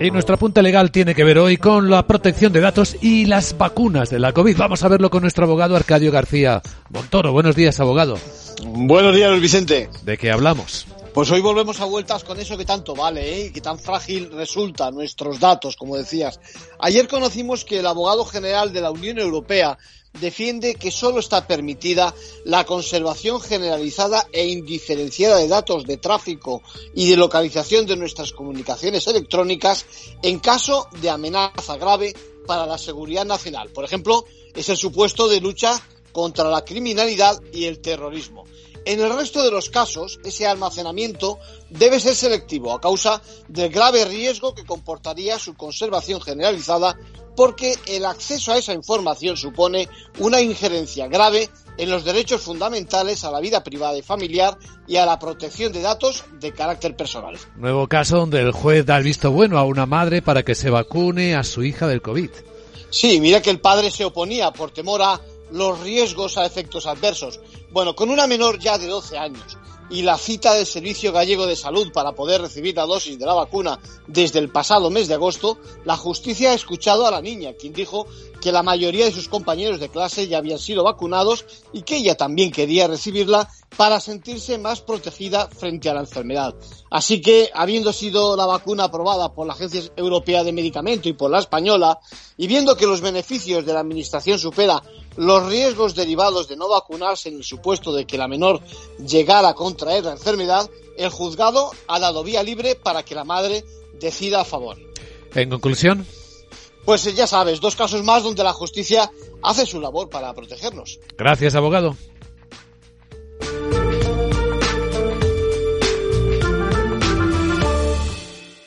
Y nuestra punta legal tiene que ver hoy con la protección de datos y las vacunas de la COVID. Vamos a verlo con nuestro abogado Arcadio García Montoro. Buenos días, abogado. Buenos días, Vicente. ¿De qué hablamos? Pues hoy volvemos a vueltas con eso que tanto vale, ¿eh? que tan frágil resulta nuestros datos, como decías. Ayer conocimos que el abogado general de la Unión Europea defiende que solo está permitida la conservación generalizada e indiferenciada de datos de tráfico y de localización de nuestras comunicaciones electrónicas en caso de amenaza grave para la seguridad nacional. Por ejemplo, es el supuesto de lucha contra la criminalidad y el terrorismo. En el resto de los casos, ese almacenamiento debe ser selectivo a causa del grave riesgo que comportaría su conservación generalizada porque el acceso a esa información supone una injerencia grave en los derechos fundamentales a la vida privada y familiar y a la protección de datos de carácter personal. Nuevo caso donde el juez da el visto bueno a una madre para que se vacune a su hija del COVID. Sí, mira que el padre se oponía por temor a los riesgos a efectos adversos. Bueno, con una menor ya de 12 años y la cita del Servicio Gallego de Salud para poder recibir la dosis de la vacuna desde el pasado mes de agosto, la justicia ha escuchado a la niña, quien dijo que la mayoría de sus compañeros de clase ya habían sido vacunados y que ella también quería recibirla para sentirse más protegida frente a la enfermedad. Así que, habiendo sido la vacuna aprobada por la Agencia Europea de Medicamento y por la española, y viendo que los beneficios de la Administración supera los riesgos derivados de no vacunarse en el supuesto de que la menor llegara a contraer la enfermedad, el juzgado ha dado vía libre para que la madre decida a favor. En conclusión. Pues ya sabes, dos casos más donde la justicia hace su labor para protegernos. Gracias, abogado.